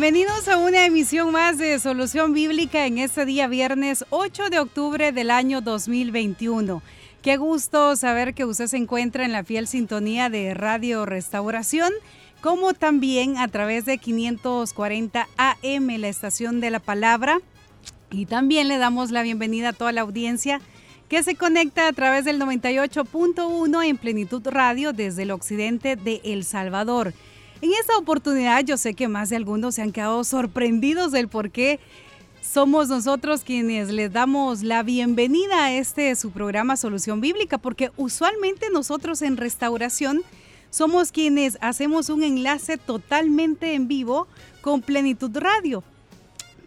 Bienvenidos a una emisión más de Solución Bíblica en este día viernes 8 de octubre del año 2021. Qué gusto saber que usted se encuentra en la fiel sintonía de Radio Restauración, como también a través de 540 AM, la estación de la palabra. Y también le damos la bienvenida a toda la audiencia que se conecta a través del 98.1 en Plenitud Radio desde el occidente de El Salvador. En esta oportunidad yo sé que más de algunos se han quedado sorprendidos del por qué somos nosotros quienes les damos la bienvenida a este su programa Solución Bíblica, porque usualmente nosotros en restauración somos quienes hacemos un enlace totalmente en vivo con Plenitud Radio.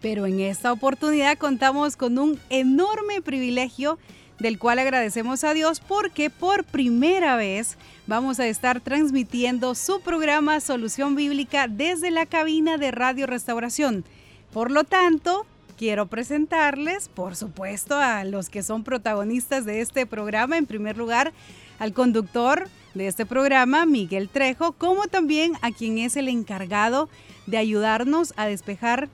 Pero en esta oportunidad contamos con un enorme privilegio del cual agradecemos a Dios porque por primera vez vamos a estar transmitiendo su programa Solución Bíblica desde la cabina de Radio Restauración. Por lo tanto, quiero presentarles, por supuesto, a los que son protagonistas de este programa. En primer lugar, al conductor de este programa, Miguel Trejo, como también a quien es el encargado de ayudarnos a despejar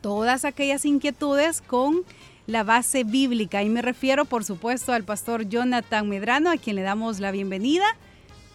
todas aquellas inquietudes con la base bíblica. Y me refiero, por supuesto, al pastor Jonathan Medrano, a quien le damos la bienvenida.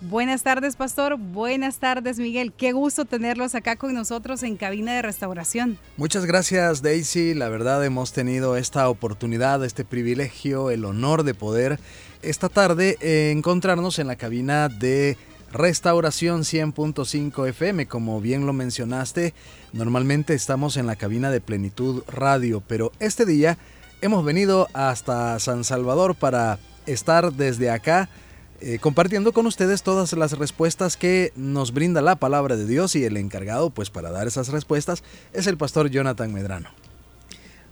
Buenas tardes, pastor. Buenas tardes, Miguel. Qué gusto tenerlos acá con nosotros en cabina de restauración. Muchas gracias, Daisy. La verdad, hemos tenido esta oportunidad, este privilegio, el honor de poder esta tarde eh, encontrarnos en la cabina de Restauración 100.5 FM, como bien lo mencionaste, normalmente estamos en la cabina de Plenitud Radio, pero este día hemos venido hasta San Salvador para estar desde acá eh, compartiendo con ustedes todas las respuestas que nos brinda la palabra de Dios y el encargado pues para dar esas respuestas es el pastor Jonathan Medrano.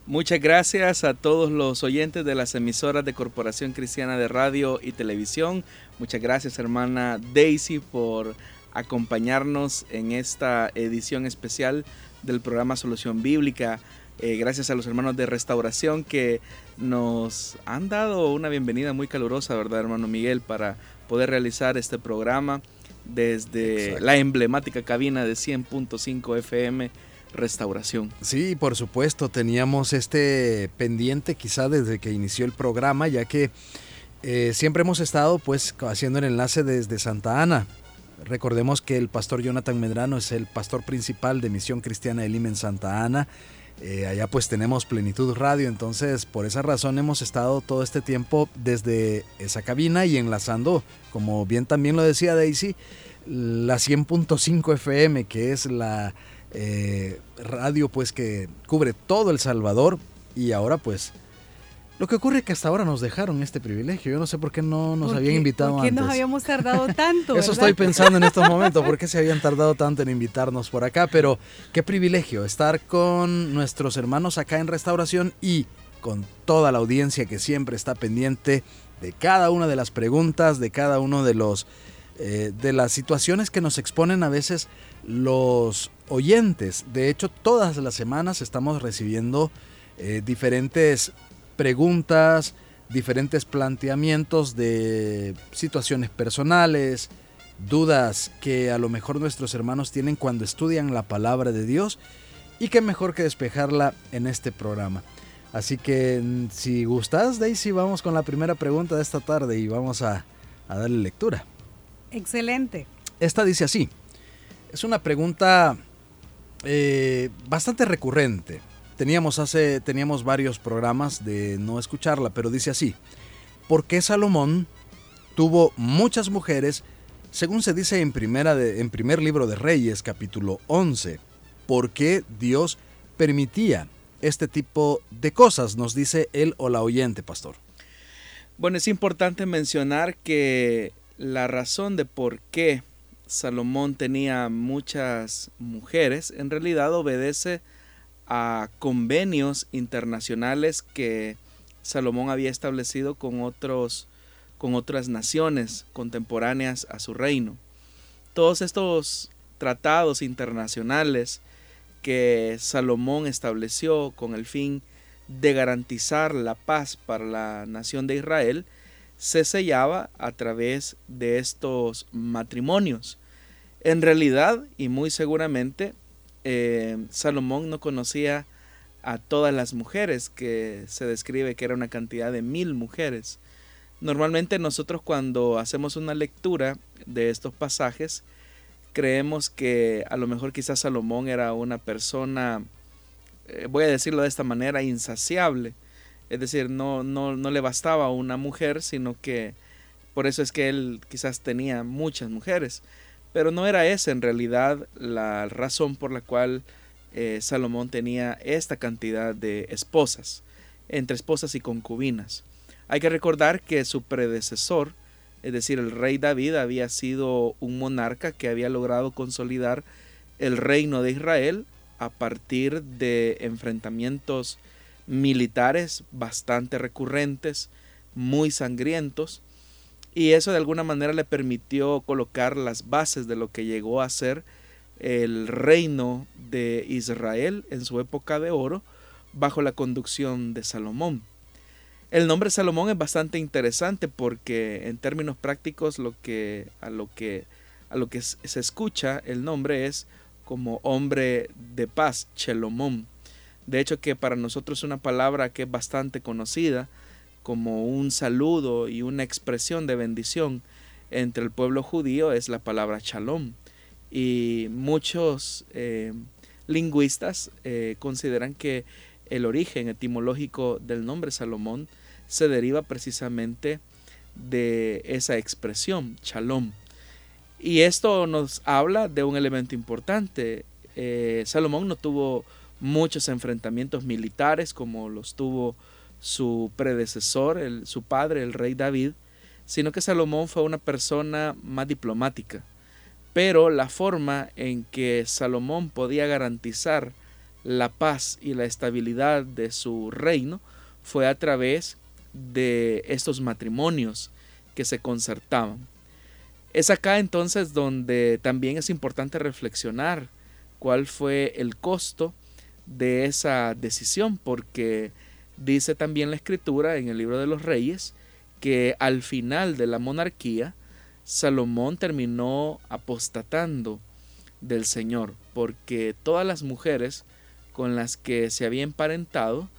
Muchas gracias a todos los oyentes de las emisoras de Corporación Cristiana de Radio y Televisión. Muchas gracias hermana Daisy por acompañarnos en esta edición especial del programa Solución Bíblica. Eh, gracias a los hermanos de restauración que nos han dado una bienvenida muy calurosa, ¿verdad, hermano Miguel? Para poder realizar este programa desde la emblemática cabina de 100.5 FM Restauración. Sí, por supuesto, teníamos este pendiente quizá desde que inició el programa, ya que eh, siempre hemos estado pues haciendo el enlace desde Santa Ana. Recordemos que el pastor Jonathan Medrano es el pastor principal de Misión Cristiana de Lima en Santa Ana eh, allá pues tenemos Plenitud Radio, entonces por esa razón hemos estado todo este tiempo desde esa cabina y enlazando, como bien también lo decía Daisy, la 100.5 FM, que es la eh, radio pues que cubre todo El Salvador y ahora pues lo que ocurre es que hasta ahora nos dejaron este privilegio. Yo no sé por qué no nos habían invitado antes. ¿Por qué nos habíamos tardado tanto? Eso estoy pensando en estos momentos. ¿Por qué se habían tardado tanto en invitarnos por acá? Pero qué privilegio estar con nuestros hermanos acá en restauración y con toda la audiencia que siempre está pendiente de cada una de las preguntas, de cada uno de los eh, de las situaciones que nos exponen a veces los oyentes. De hecho, todas las semanas estamos recibiendo eh, diferentes preguntas, diferentes planteamientos de situaciones personales, dudas que a lo mejor nuestros hermanos tienen cuando estudian la palabra de Dios y qué mejor que despejarla en este programa. Así que mm, si gustas, Daisy, vamos con la primera pregunta de esta tarde y vamos a, darle lectura. Excelente. Esta dice así, es una pregunta eh, bastante recurrente teníamos hace teníamos varios programas de no escucharla, pero dice así: ¿Por qué Salomón tuvo muchas mujeres, según se dice en primera de, en primer libro de Reyes, capítulo 11? ¿Por qué Dios permitía este tipo de cosas? Nos dice él o la oyente, pastor. Bueno, es importante mencionar que la razón de por qué Salomón tenía muchas mujeres en realidad obedece a convenios internacionales que Salomón había establecido con otros con otras naciones contemporáneas a su reino. Todos estos tratados internacionales que Salomón estableció con el fin de garantizar la paz para la nación de Israel se sellaba a través de estos matrimonios. En realidad, y muy seguramente, eh, Salomón no conocía a todas las mujeres, que se describe que era una cantidad de mil mujeres. Normalmente nosotros cuando hacemos una lectura de estos pasajes, creemos que a lo mejor quizás Salomón era una persona, eh, voy a decirlo de esta manera, insaciable. Es decir, no, no, no le bastaba una mujer, sino que por eso es que él quizás tenía muchas mujeres. Pero no era esa en realidad la razón por la cual eh, Salomón tenía esta cantidad de esposas, entre esposas y concubinas. Hay que recordar que su predecesor, es decir, el rey David había sido un monarca que había logrado consolidar el reino de Israel a partir de enfrentamientos militares bastante recurrentes, muy sangrientos, y eso de alguna manera le permitió colocar las bases de lo que llegó a ser el reino de Israel en su época de oro bajo la conducción de Salomón. El nombre Salomón es bastante interesante porque en términos prácticos lo que a lo que a lo que se escucha el nombre es como hombre de paz, Chelomón. De hecho que para nosotros es una palabra que es bastante conocida como un saludo y una expresión de bendición entre el pueblo judío es la palabra Shalom. Y muchos eh, lingüistas eh, consideran que el origen etimológico del nombre Salomón se deriva precisamente de esa expresión, shalom. Y esto nos habla de un elemento importante. Eh, Salomón no tuvo muchos enfrentamientos militares como los tuvo su predecesor, el, su padre, el rey David, sino que Salomón fue una persona más diplomática. Pero la forma en que Salomón podía garantizar la paz y la estabilidad de su reino fue a través de estos matrimonios que se concertaban. Es acá entonces donde también es importante reflexionar cuál fue el costo de esa decisión, porque dice también la escritura en el libro de los reyes que al final de la monarquía, Salomón terminó apostatando del Señor, porque todas las mujeres con las que se había emparentado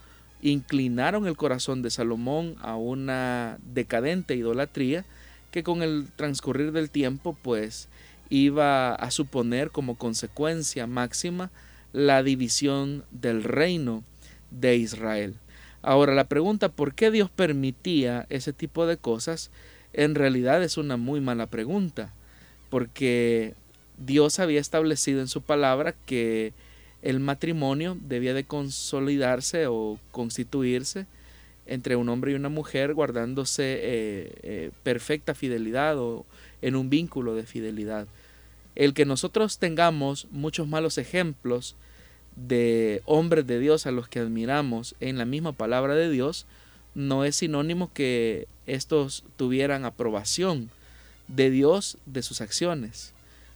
inclinaron el corazón de Salomón a una decadente idolatría que con el transcurrir del tiempo pues iba a suponer como consecuencia máxima la división del reino de Israel. Ahora la pregunta ¿por qué Dios permitía ese tipo de cosas? En realidad es una muy mala pregunta, porque Dios había establecido en su palabra que el matrimonio debía de consolidarse o constituirse entre un hombre y una mujer guardándose eh, eh, perfecta fidelidad o en un vínculo de fidelidad. El que nosotros tengamos muchos malos ejemplos de hombres de Dios a los que admiramos en la misma palabra de Dios, no es sinónimo que estos tuvieran aprobación de Dios de sus acciones.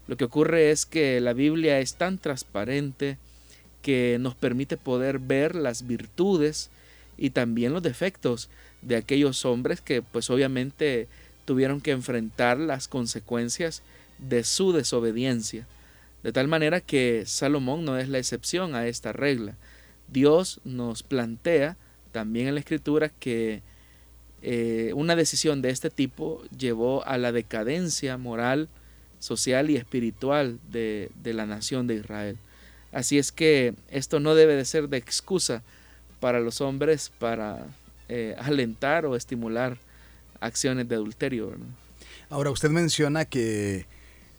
Lo que ocurre es que la Biblia es tan transparente, que nos permite poder ver las virtudes y también los defectos de aquellos hombres que pues obviamente tuvieron que enfrentar las consecuencias de su desobediencia. De tal manera que Salomón no es la excepción a esta regla. Dios nos plantea también en la escritura que eh, una decisión de este tipo llevó a la decadencia moral, social y espiritual de la nación de Israel. Así es que esto no debe de ser de excusa para los hombres para eh, alentar o estimular acciones de adulterio. Ahora, usted menciona que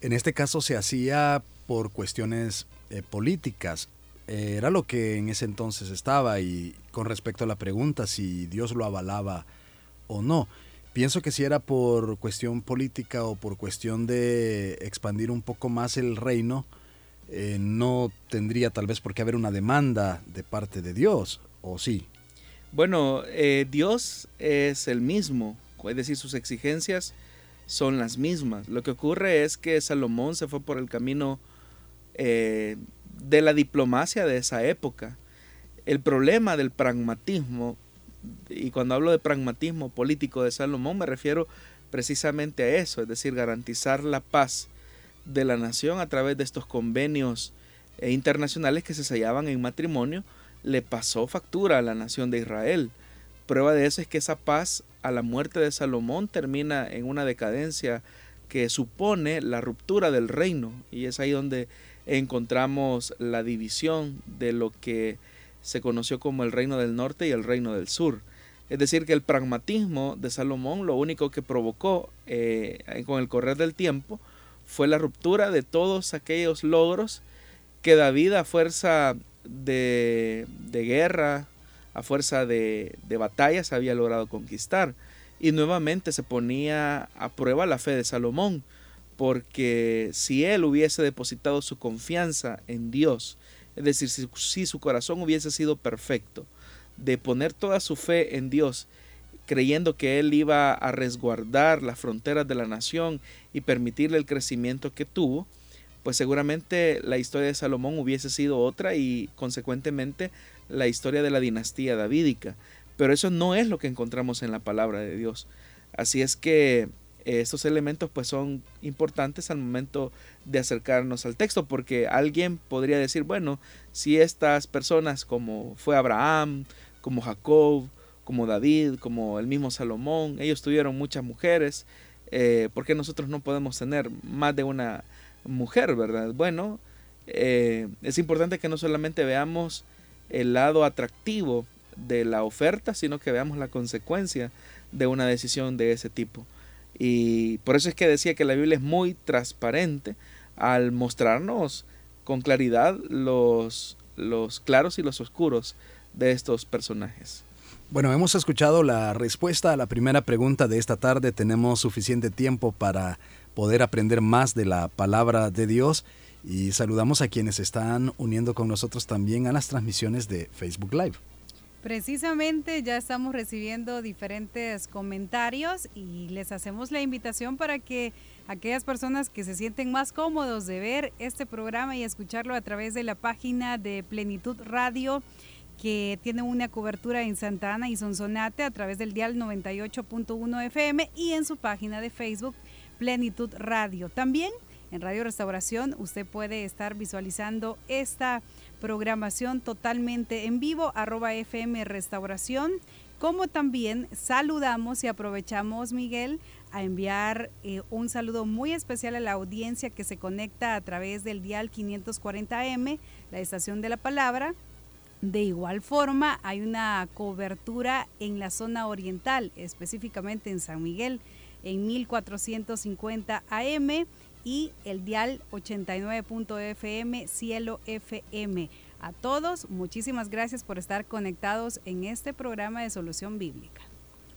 en este caso se hacía por cuestiones eh, políticas. era lo que en ese entonces estaba y con respecto a la pregunta si Dios lo avalaba o no. pienso que si era por cuestión política o por cuestión de expandir un poco más el reino, eh, no tendría tal vez por qué haber una demanda de parte de Dios, ¿o sí? Bueno, eh, Dios es el mismo, es decir, sus exigencias son las mismas. Lo que ocurre es que Salomón se fue por el camino eh, de la diplomacia de esa época. El problema del pragmatismo, y cuando hablo de pragmatismo político de Salomón me refiero precisamente a eso, es decir, garantizar la paz de la nación a través de estos convenios eh, internacionales que se sellaban en matrimonio, le pasó factura a la nación de Israel. Prueba de eso es que esa paz a la muerte de Salomón termina en una decadencia que supone la ruptura del reino y es ahí donde encontramos la división de lo que se conoció como el reino del norte y el reino del sur. Es decir, que el pragmatismo de Salomón lo único que provocó eh, con el correr del tiempo fue la ruptura de todos aquellos logros que David a fuerza de, de guerra, a fuerza de, de batallas había logrado conquistar. Y nuevamente se ponía a prueba la fe de Salomón, porque si él hubiese depositado su confianza en Dios, es decir, si, su corazón hubiese sido perfecto, de poner toda su fe en Dios, creyendo que Él iba a resguardar las fronteras de la nación y permitirle el crecimiento que tuvo, pues seguramente la historia de Salomón hubiese sido otra y consecuentemente la historia de la dinastía davídica. Pero eso no es lo que encontramos en la palabra de Dios. Así es que estos elementos pues son importantes al momento de acercarnos al texto porque alguien podría decir, bueno, si estas personas como fue Abraham, como Jacob, como David, como el mismo Salomón, ellos tuvieron muchas mujeres, eh, ¿por qué nosotros no podemos tener más de una mujer, verdad? Bueno, eh, es importante que no solamente veamos el lado atractivo de la oferta, sino que veamos la consecuencia de una decisión de ese tipo. Y por eso es que decía que la Biblia es muy transparente al mostrarnos con claridad los, los claros y los oscuros de estos personajes. Bueno, hemos escuchado la respuesta a la primera pregunta de esta tarde. Tenemos suficiente tiempo para poder aprender más de la palabra de Dios y saludamos a quienes están uniendo con nosotros también a las transmisiones de Facebook Live. Precisamente ya estamos recibiendo diferentes comentarios y les hacemos la invitación para que aquellas personas que se sienten más cómodos de ver este programa y escucharlo a través de la página de Plenitud Radio, que tiene una cobertura en Santa Ana y Sonsonate a través del dial 98.1 FM y en su página de Facebook Plenitud Radio. También en Radio Restauración usted puede estar visualizando esta programación totalmente en vivo, arroba FM Restauración, como también saludamos y aprovechamos, Miguel, a enviar eh, un saludo muy especial a la audiencia que se conecta a través del dial 540M, la estación de la palabra. De igual forma, hay una cobertura en la zona oriental, específicamente en San Miguel, en 1450 AM y el dial 89.fm Cielo FM. A todos, muchísimas gracias por estar conectados en este programa de Solución Bíblica.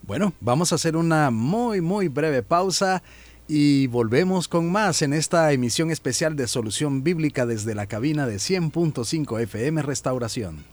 Bueno, vamos a hacer una muy, muy breve pausa y volvemos con más en esta emisión especial de Solución Bíblica desde la cabina de 100.5 FM Restauración.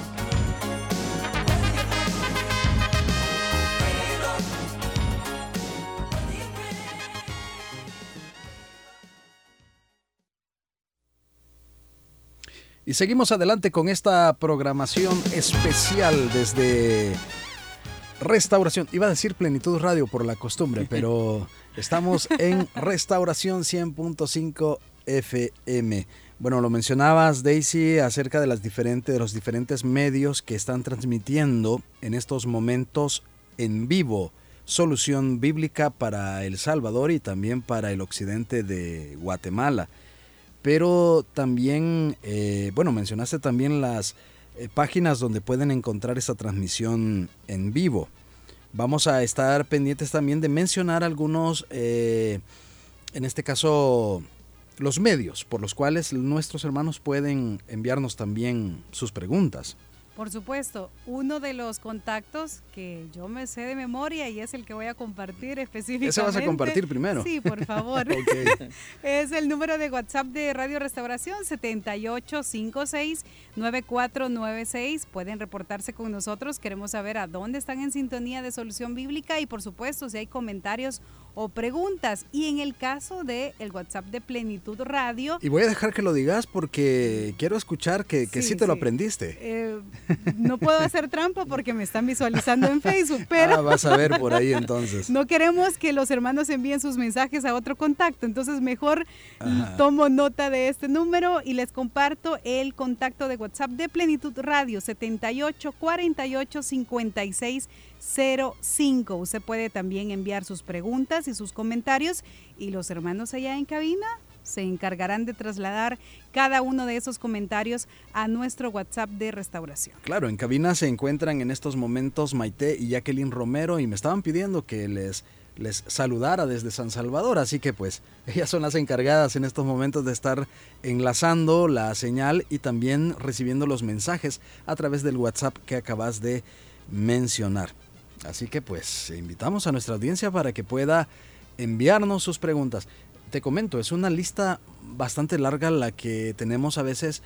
Y seguimos adelante con esta programación especial desde Restauración. Iba a decir Plenitud Radio por la costumbre, pero estamos en Restauración 100.5 FM. Bueno, lo mencionabas, Daisy, acerca de, las diferentes, de los diferentes medios que están transmitiendo en estos momentos en vivo solución bíblica para El Salvador y también para el occidente de Guatemala. Pero también, eh, bueno, mencionaste también las eh, páginas donde pueden encontrar esta transmisión en vivo. Vamos a estar pendientes también de mencionar algunos, eh, en este caso, los medios por los cuales nuestros hermanos pueden enviarnos también sus preguntas. Por supuesto, uno de los contactos que yo me sé de memoria y es el que voy a compartir específicamente. ¿Ese vas a compartir primero? Sí, por favor. Es el número de WhatsApp de Radio Restauración 7856-9496. Pueden reportarse con nosotros. Queremos saber a dónde están en sintonía de Solución Bíblica y por supuesto si hay comentarios o preguntas. Y en el caso del el WhatsApp de Plenitud Radio. Y voy a dejar que lo digas porque quiero escuchar que, que sí, te lo aprendiste. Eh, no puedo hacer trampa porque me están visualizando en Facebook, pero... Ah, vas a ver por ahí entonces. no queremos que los hermanos envíen sus mensajes a otro contacto, entonces mejor tomo nota de este número y les comparto el contacto de WhatsApp de Plenitud Radio 78 48 56 05. Usted puede también enviar sus preguntas y sus comentarios y los hermanos allá en cabina se encargarán de trasladar cada uno de esos comentarios a nuestro WhatsApp de restauración. Claro, en cabina se encuentran en estos momentos Maite y Jacqueline Romero y me estaban pidiendo que les les saludara desde San Salvador, así que pues ellas son las encargadas en estos momentos de estar enlazando la señal y también recibiendo los mensajes a través del WhatsApp que acabas de mencionar. Así que pues invitamos a nuestra audiencia para que pueda enviarnos sus preguntas. Te comento, es una lista bastante larga la que tenemos a veces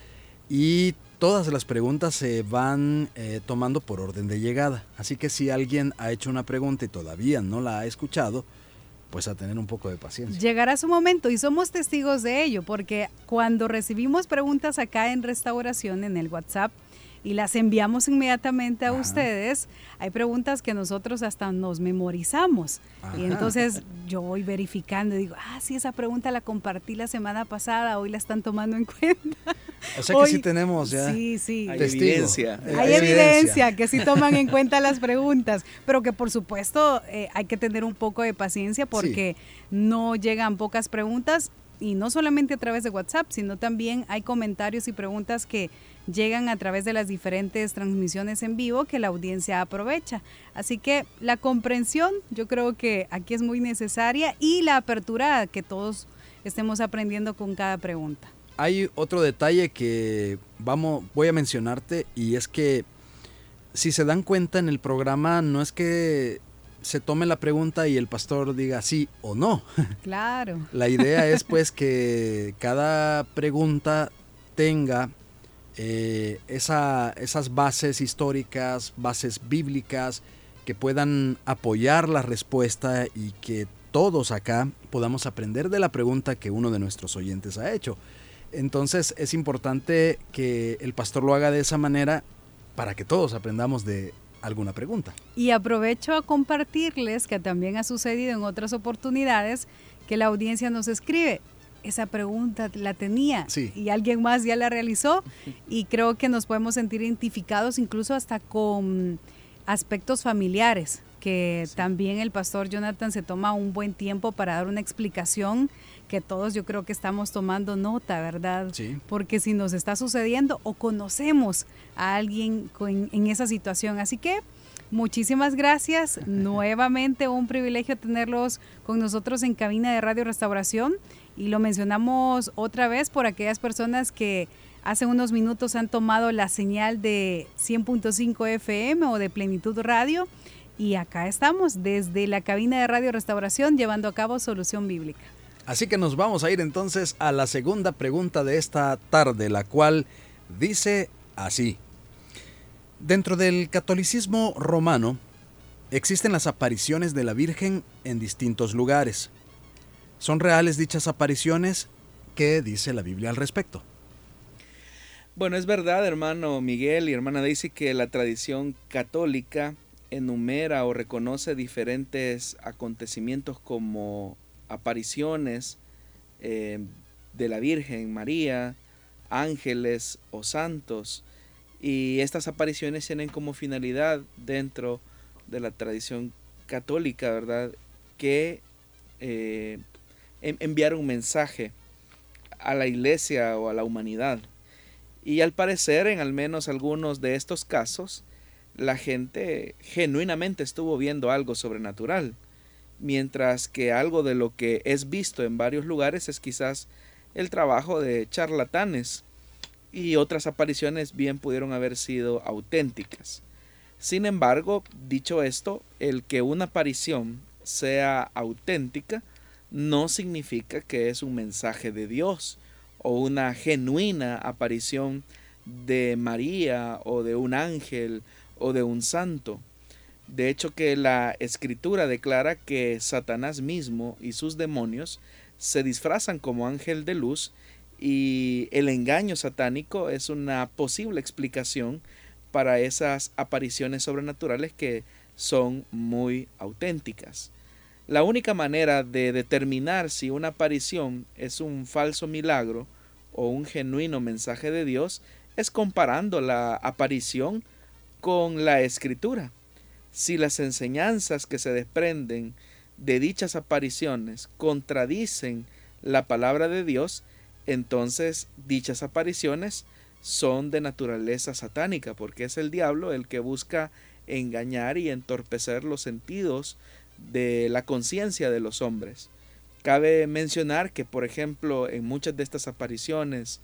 y todas las preguntas se van eh, tomando por orden de llegada. Así que si alguien ha hecho una pregunta y todavía no la ha escuchado, pues a tener un poco de paciencia. Llegará su momento y somos testigos de ello, porque cuando recibimos preguntas acá en restauración en el WhatsApp, y las enviamos inmediatamente a ustedes, hay preguntas que nosotros hasta nos memorizamos. Y entonces yo voy verificando y digo, ah, sí, esa pregunta la compartí la semana pasada, hoy la están tomando en cuenta. O sea que sí tenemos ya. Sí, sí. Hay evidencia. Hay, evidencia que sí toman en cuenta las preguntas, pero que por supuesto eh, hay que tener un poco de paciencia porque no llegan pocas preguntas y no solamente a través de WhatsApp, sino también hay comentarios y preguntas que llegan a través de las diferentes transmisiones en vivo que la audiencia aprovecha. Así que la comprensión yo creo que aquí es muy necesaria y la apertura que todos estemos aprendiendo con cada pregunta. Hay otro detalle que vamos, voy a mencionarte y es que si se dan cuenta en el programa no es que se tome la pregunta y el pastor diga sí o no. Claro. La idea es pues que cada pregunta tenga eh, esas bases históricas, bases bíblicas que puedan apoyar la respuesta y que todos acá podamos aprender de la pregunta que uno de nuestros oyentes ha hecho. Entonces es importante que el pastor lo haga de esa manera para que todos aprendamos de alguna pregunta. Y aprovecho a compartirles que también ha sucedido en otras oportunidades que la audiencia nos escribe, esa pregunta la tenía y alguien más ya la realizó y creo que nos podemos sentir identificados incluso hasta con aspectos familiares, que también el pastor Jonathan se toma un buen tiempo para dar una explicación que todos yo creo que estamos tomando nota, ¿verdad? Sí. Porque si nos está sucediendo o conocemos a alguien en esa situación. Así que muchísimas gracias. Nuevamente un privilegio tenerlos con nosotros en cabina de Radio Restauración y lo mencionamos otra vez por aquellas personas que hace unos minutos han tomado la señal de 100.5 FM o de Plenitud Radio. Y acá estamos desde la cabina de Radio Restauración llevando a cabo Solución Bíblica. Así que nos vamos a ir entonces a la segunda pregunta de esta tarde, la cual dice así. Dentro del catolicismo romano existen las apariciones de la Virgen en distintos lugares. ¿Son reales dichas apariciones? ¿Qué dice la Biblia al respecto? Bueno, es verdad, hermano Miguel y hermana Daisy, que la tradición católica enumera o reconoce diferentes acontecimientos como apariciones eh, de la Virgen María, ángeles o santos. Y estas apariciones tienen como finalidad dentro de la tradición católica, ¿verdad? Que eh, enviar un mensaje a la iglesia o a la humanidad. Y al parecer, en al menos algunos de estos casos, la gente genuinamente estuvo viendo algo sobrenatural, mientras que algo de lo que es visto en varios lugares es quizás el trabajo de charlatanes y otras apariciones bien pudieron haber sido auténticas. Sin embargo, dicho esto, el que una aparición sea auténtica no significa que es un mensaje de Dios o una genuina aparición de María o de un ángel o de un santo. De hecho que la escritura declara que Satanás mismo y sus demonios se disfrazan como ángel de luz y el engaño satánico es una posible explicación para esas apariciones sobrenaturales que son muy auténticas. La única manera de determinar si una aparición es un falso milagro o un genuino mensaje de Dios es comparando la aparición con la escritura. Si las enseñanzas que se desprenden de dichas apariciones contradicen la palabra de Dios, entonces dichas apariciones son de naturaleza satánica, porque es el diablo el que busca engañar y entorpecer los sentidos de la conciencia de los hombres. Cabe mencionar que, por ejemplo, en muchas de estas apariciones,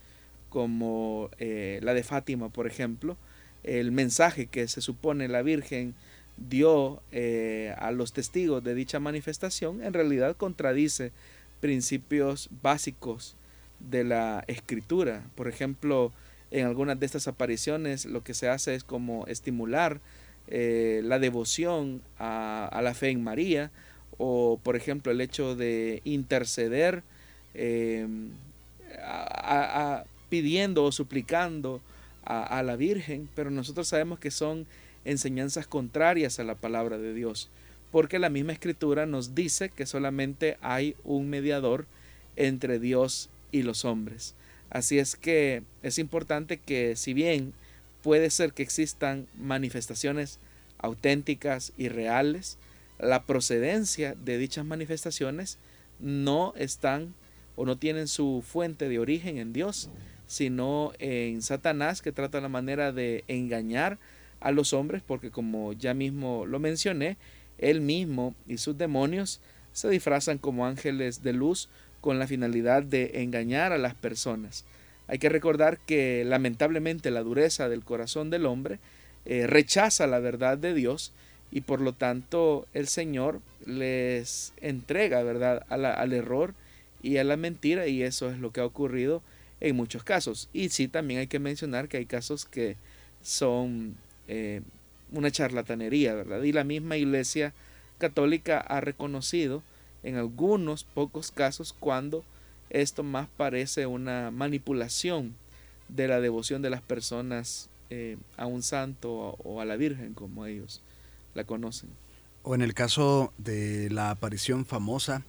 como eh, la de Fátima, por ejemplo, el mensaje que se supone la Virgen dio eh, a los testigos de dicha manifestación en realidad contradice principios básicos de la escritura. Por ejemplo, en algunas de estas apariciones lo que se hace es como estimular eh, la devoción a, la fe en María o por ejemplo el hecho de interceder eh, pidiendo o suplicando a, la Virgen, pero nosotros sabemos que son enseñanzas contrarias a la palabra de Dios, porque la misma escritura nos dice que solamente hay un mediador entre Dios y los hombres. Así es que es importante que si bien puede ser que existan manifestaciones auténticas y reales, la procedencia de dichas manifestaciones no están o no tienen su fuente de origen en Dios, sino en Satanás que trata la manera de engañar a los hombres porque como ya mismo lo mencioné, él mismo y sus demonios se disfrazan como ángeles de luz con la finalidad de engañar a las personas. Hay que recordar que lamentablemente la dureza del corazón del hombre eh, rechaza la verdad de Dios y por lo tanto el Señor les entrega verdad al error y a la mentira y eso es lo que ha ocurrido en muchos casos. Y sí, también hay que mencionar que hay casos que son eh, una charlatanería, ¿verdad? Y la misma Iglesia Católica ha reconocido en algunos pocos casos cuando esto más parece una manipulación de la devoción de las personas eh, a un santo o a la Virgen, como ellos la conocen. O en el caso de la aparición famosa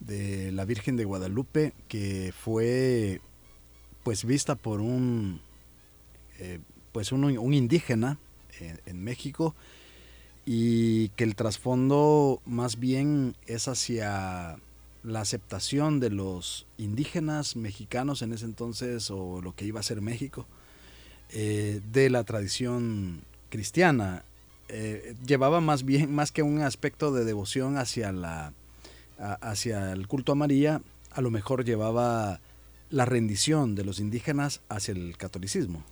de la Virgen de Guadalupe, que fue pues vista por un eh, pues un, un indígena en, México y que el trasfondo más bien es hacia la aceptación de los indígenas mexicanos en ese entonces o lo que iba a ser México eh, de la tradición cristiana. Eh, llevaba más bien más que un aspecto de devoción hacia la hacia el culto a María a lo mejor llevaba la rendición de los indígenas hacia el catolicismo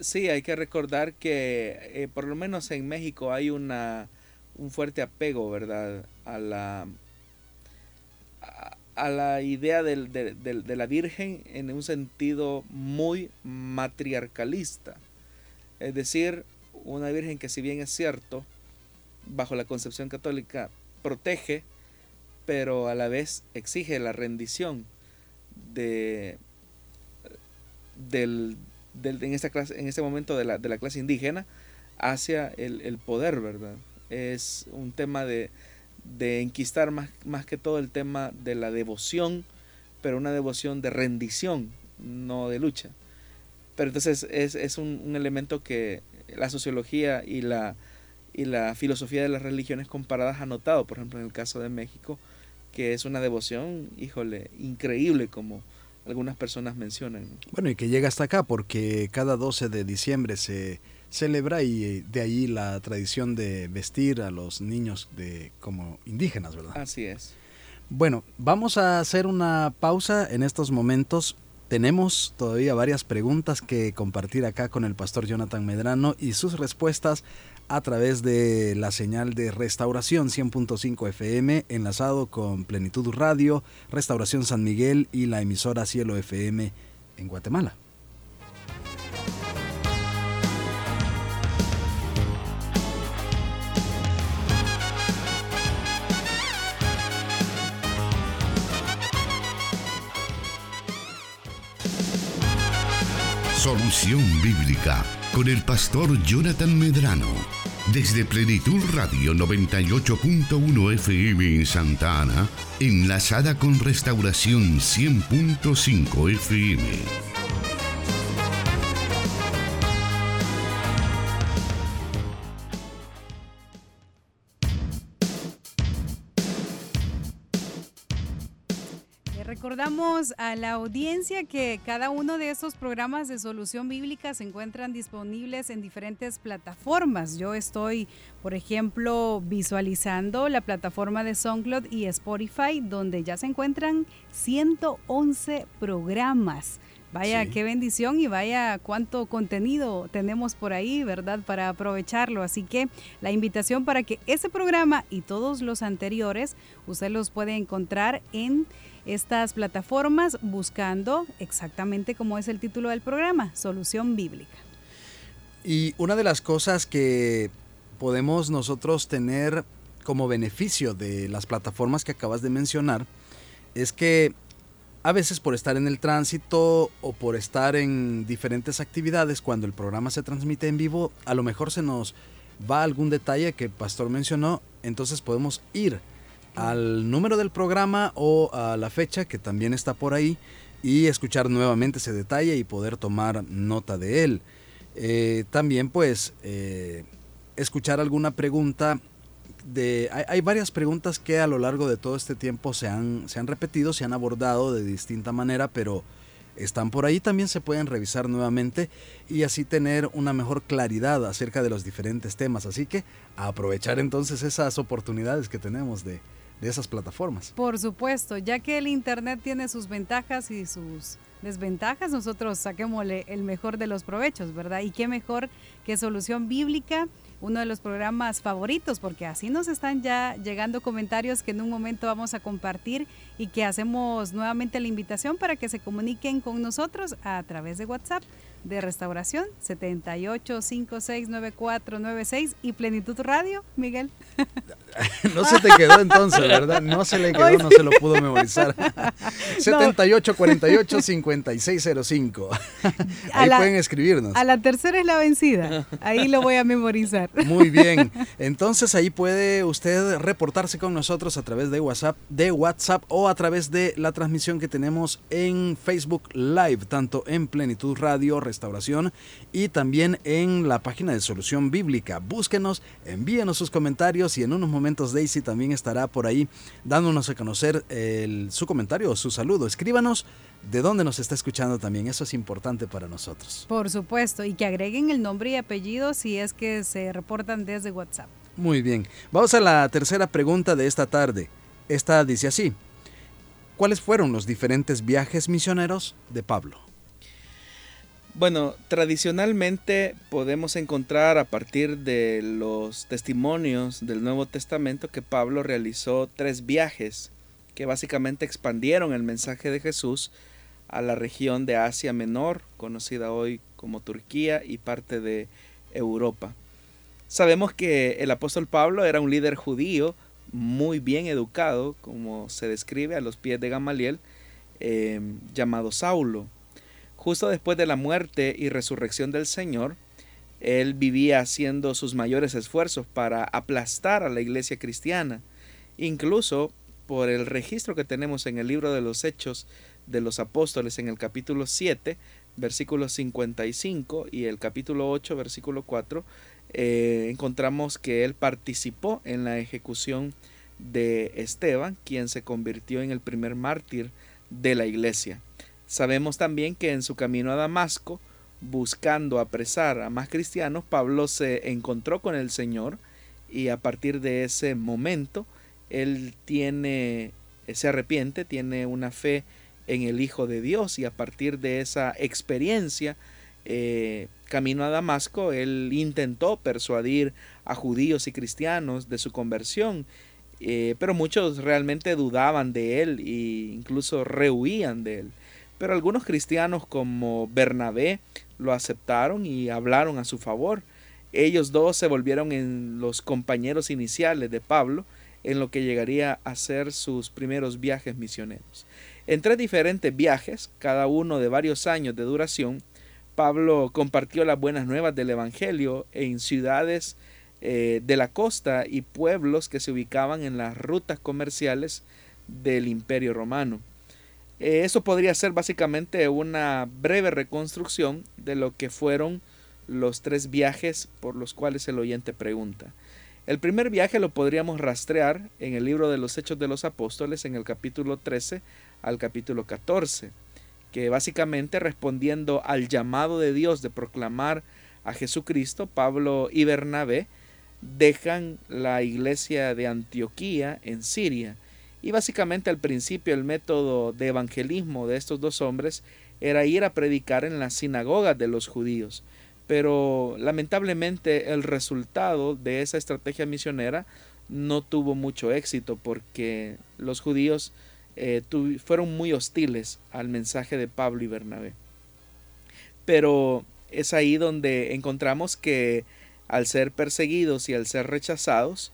Sí, hay que recordar que eh, por lo menos en México hay una, un fuerte apego, ¿verdad? A la, a, la idea del, de la Virgen en un sentido muy matriarcalista. Es decir, una Virgen que si bien es cierto, bajo la concepción católica, protege, pero a la vez exige la rendición de, del, en, esta clase, en este momento de la, de la clase indígena hacia el, poder, ¿verdad? Es un tema de, de enquistar más, más que todo el tema de la devoción, pero una devoción de rendición, no de lucha. Pero entonces es, es un, un, elemento que la sociología y la, y la filosofía de las religiones comparadas ha notado, por ejemplo, en el caso de México, que es una devoción, híjole, increíble como algunas personas mencionan. Bueno, y que llega hasta acá porque cada 12 de diciembre se celebra y de ahí la tradición de vestir a los niños de como indígenas, ¿verdad? Así es. Bueno, vamos a hacer una pausa en estos momentos. Tenemos todavía varias preguntas que compartir acá con el pastor Jonathan Medrano y sus respuestas a través de la señal de Restauración 100.5 FM, enlazado con Plenitud Radio, Restauración San Miguel y la emisora Cielo FM en Guatemala. Solución Bíblica con el pastor Jonathan Medrano. Desde Plenitud Radio 98.1 FM en Santa Ana, enlazada con Restauración 100.5 FM. Recordamos a la audiencia que cada uno de estos programas de solución bíblica se encuentran disponibles en diferentes plataformas. Yo estoy, por ejemplo, visualizando la plataforma de SoundCloud y Spotify, donde ya se encuentran 111 programas. Vaya, qué bendición y vaya cuánto contenido tenemos por ahí, ¿verdad? Para aprovecharlo. Así que la invitación para que ese programa y todos los anteriores, usted los puede encontrar en estas plataformas buscando exactamente como es el título del programa, Solución Bíblica. Y una de las cosas que podemos nosotros tener como beneficio de las plataformas que acabas de mencionar es que a veces por estar en el tránsito o por estar en diferentes actividades cuando el programa se transmite en vivo, a lo mejor se nos va algún detalle que pastor mencionó, entonces podemos ir al número del programa o a la fecha que también está por ahí y escuchar nuevamente ese detalle y poder tomar nota de él. Eh, también pues eh, escuchar alguna pregunta de... Hay, varias preguntas que a lo largo de todo este tiempo se han, se han repetido, se han abordado de distinta manera, pero están por ahí, también se pueden revisar nuevamente y así tener una mejor claridad acerca de los diferentes temas. Así que aprovechar entonces esas oportunidades que tenemos de, de esas plataformas. Por supuesto, ya que el Internet tiene sus ventajas y sus desventajas, nosotros saquémosle el mejor de los provechos, ¿verdad? Y qué mejor que Solución Bíblica, uno de los programas favoritos, porque así nos están ya llegando comentarios que en un momento vamos a compartir y que hacemos nuevamente la invitación para que se comuniquen con nosotros a través de WhatsApp de Restauración 78569496 y Plenitud Radio, Miguel. no se te quedó entonces, ¿verdad? No se le quedó, no se lo pudo memorizar. 78485605. Ahí pueden escribirnos. A la tercera es la vencida. Ahí lo voy a memorizar. Muy bien. Entonces ahí puede usted reportarse con nosotros a través de WhatsApp, de WhatsApp o a través de la transmisión que tenemos en Facebook Live, tanto en Plenitud Radio, Restauración y también en la página de Solución Bíblica. Búsquenos, envíenos sus comentarios y en unos momentos Daisy también estará por ahí dándonos a conocer su comentario o su saludo. Escríbanos de dónde nos está escuchando también. Eso es importante para nosotros. Por supuesto, y que agreguen el nombre y apellido si es que se reportan desde WhatsApp. Muy bien. Vamos a la tercera pregunta de esta tarde. Esta dice así. ¿Cuáles fueron los diferentes viajes misioneros de Pablo? Bueno, tradicionalmente podemos encontrar a partir de los testimonios del Nuevo Testamento que Pablo realizó tres viajes que básicamente expandieron el mensaje de Jesús a la región de Asia Menor, conocida hoy como Turquía y parte de Europa. Sabemos que el apóstol Pablo era un líder judío muy bien educado, como se describe a los pies de Gamaliel, eh, llamado Saulo Justo después de la muerte y resurrección del Señor, él vivía haciendo sus mayores esfuerzos para aplastar a la iglesia cristiana. Incluso por el registro que tenemos en el libro de los Hechos de los Apóstoles en el capítulo 7, versículo 55 y el capítulo 8, versículo 4, eh, encontramos que él participó en la ejecución de Esteban, quien se convirtió en el primer mártir de la iglesia. Sabemos también que en su camino a Damasco, buscando apresar a más cristianos, Pablo se encontró con el Señor y a partir de ese momento él tiene se arrepiente, tiene una fe en el Hijo de Dios y a partir de esa experiencia eh, camino a Damasco, él intentó persuadir a judíos y cristianos de su conversión, eh, pero muchos realmente dudaban de él e incluso rehuían de él. Pero algunos cristianos como Bernabé lo aceptaron y hablaron a su favor. Ellos dos se volvieron en los compañeros iniciales de Pablo en lo que llegaría a ser sus primeros viajes misioneros. En tres diferentes viajes, cada uno de varios años de duración, Pablo compartió las buenas nuevas del Evangelio en ciudades eh, de la costa y pueblos que se ubicaban en las rutas comerciales del Imperio Romano. Eh, eso podría ser básicamente una breve reconstrucción de lo que fueron los tres viajes por los cuales el oyente pregunta. El primer viaje lo podríamos rastrear en el libro de los Hechos de los Apóstoles en el capítulo 13 al capítulo 14, que básicamente respondiendo al llamado de Dios de proclamar a Jesucristo, Pablo y Bernabé dejan la iglesia de Antioquía en Siria. Y básicamente al principio el método de evangelismo de estos dos hombres era ir a predicar en las sinagogas de los judíos pero lamentablemente el resultado de esa estrategia misionera no tuvo mucho éxito porque los judíos eh, fueron muy hostiles al mensaje de Pablo y Bernabé. Pero es ahí donde encontramos que al ser perseguidos y al ser rechazados,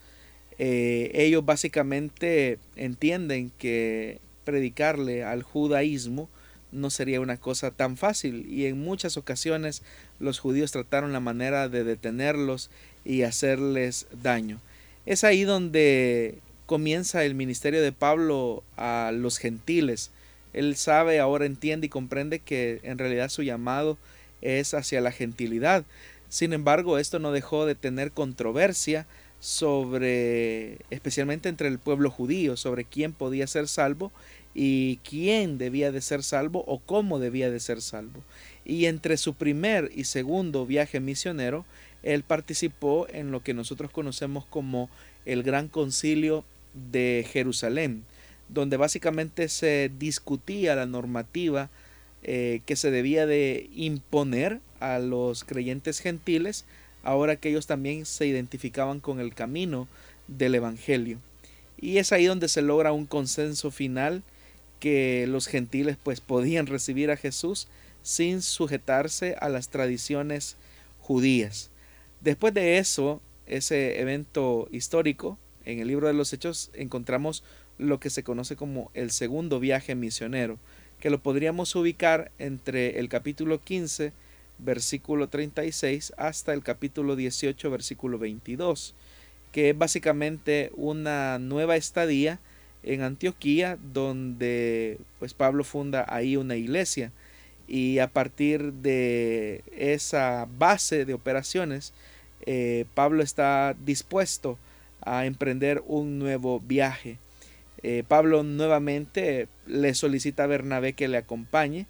eh, ellos básicamente entienden que predicarle al judaísmo no sería una cosa tan fácil y en muchas ocasiones los judíos trataron la manera de detenerlos y hacerles daño. Es ahí donde comienza el ministerio de Pablo a los gentiles. Él sabe, ahora entiende y comprende que en realidad su llamado es hacia la gentilidad. Sin embargo, esto no dejó de tener controversia sobre, especialmente entre el pueblo judío, sobre quién podía ser salvo y quién debía de ser salvo o cómo debía de ser salvo. Y entre su primer y segundo viaje misionero, él participó en lo que nosotros conocemos como el Gran Concilio de Jerusalén, donde básicamente se discutía la normativa eh, que se debía de imponer a los creyentes gentiles, ahora que ellos también se identificaban con el camino del Evangelio. Y es ahí donde se logra un consenso final que los gentiles pues podían recibir a Jesús sin sujetarse a las tradiciones judías. Después de eso, ese evento histórico, en el libro de los Hechos encontramos lo que se conoce como el segundo viaje misionero, que lo podríamos ubicar entre el capítulo 15, versículo 36, hasta el capítulo 18, versículo 22, que es básicamente una nueva estadía en Antioquía, donde pues Pablo funda ahí una iglesia y a partir de esa base de operaciones, eh, Pablo está dispuesto a emprender un nuevo viaje. Eh, Pablo nuevamente le solicita a Bernabé que le acompañe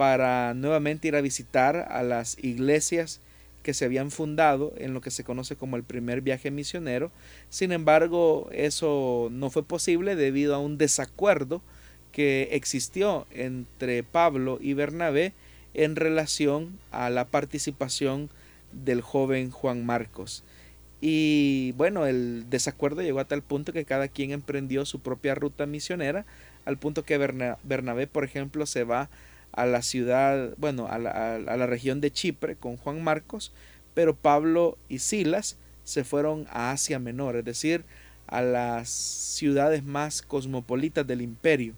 para nuevamente ir a visitar a las iglesias que se habían fundado en lo que se conoce como el primer viaje misionero. Sin embargo, eso no fue posible debido a un desacuerdo que existió entre Pablo y Bernabé en relación a la participación del joven Juan Marcos. Y bueno, el desacuerdo llegó a tal punto que cada quien emprendió su propia ruta misionera, al punto que Bernabé, por ejemplo, se va a la ciudad, bueno, a la, a la región de Chipre con Juan Marcos, pero Pablo y Silas se fueron a Asia Menor, es decir, a las ciudades más cosmopolitas del imperio.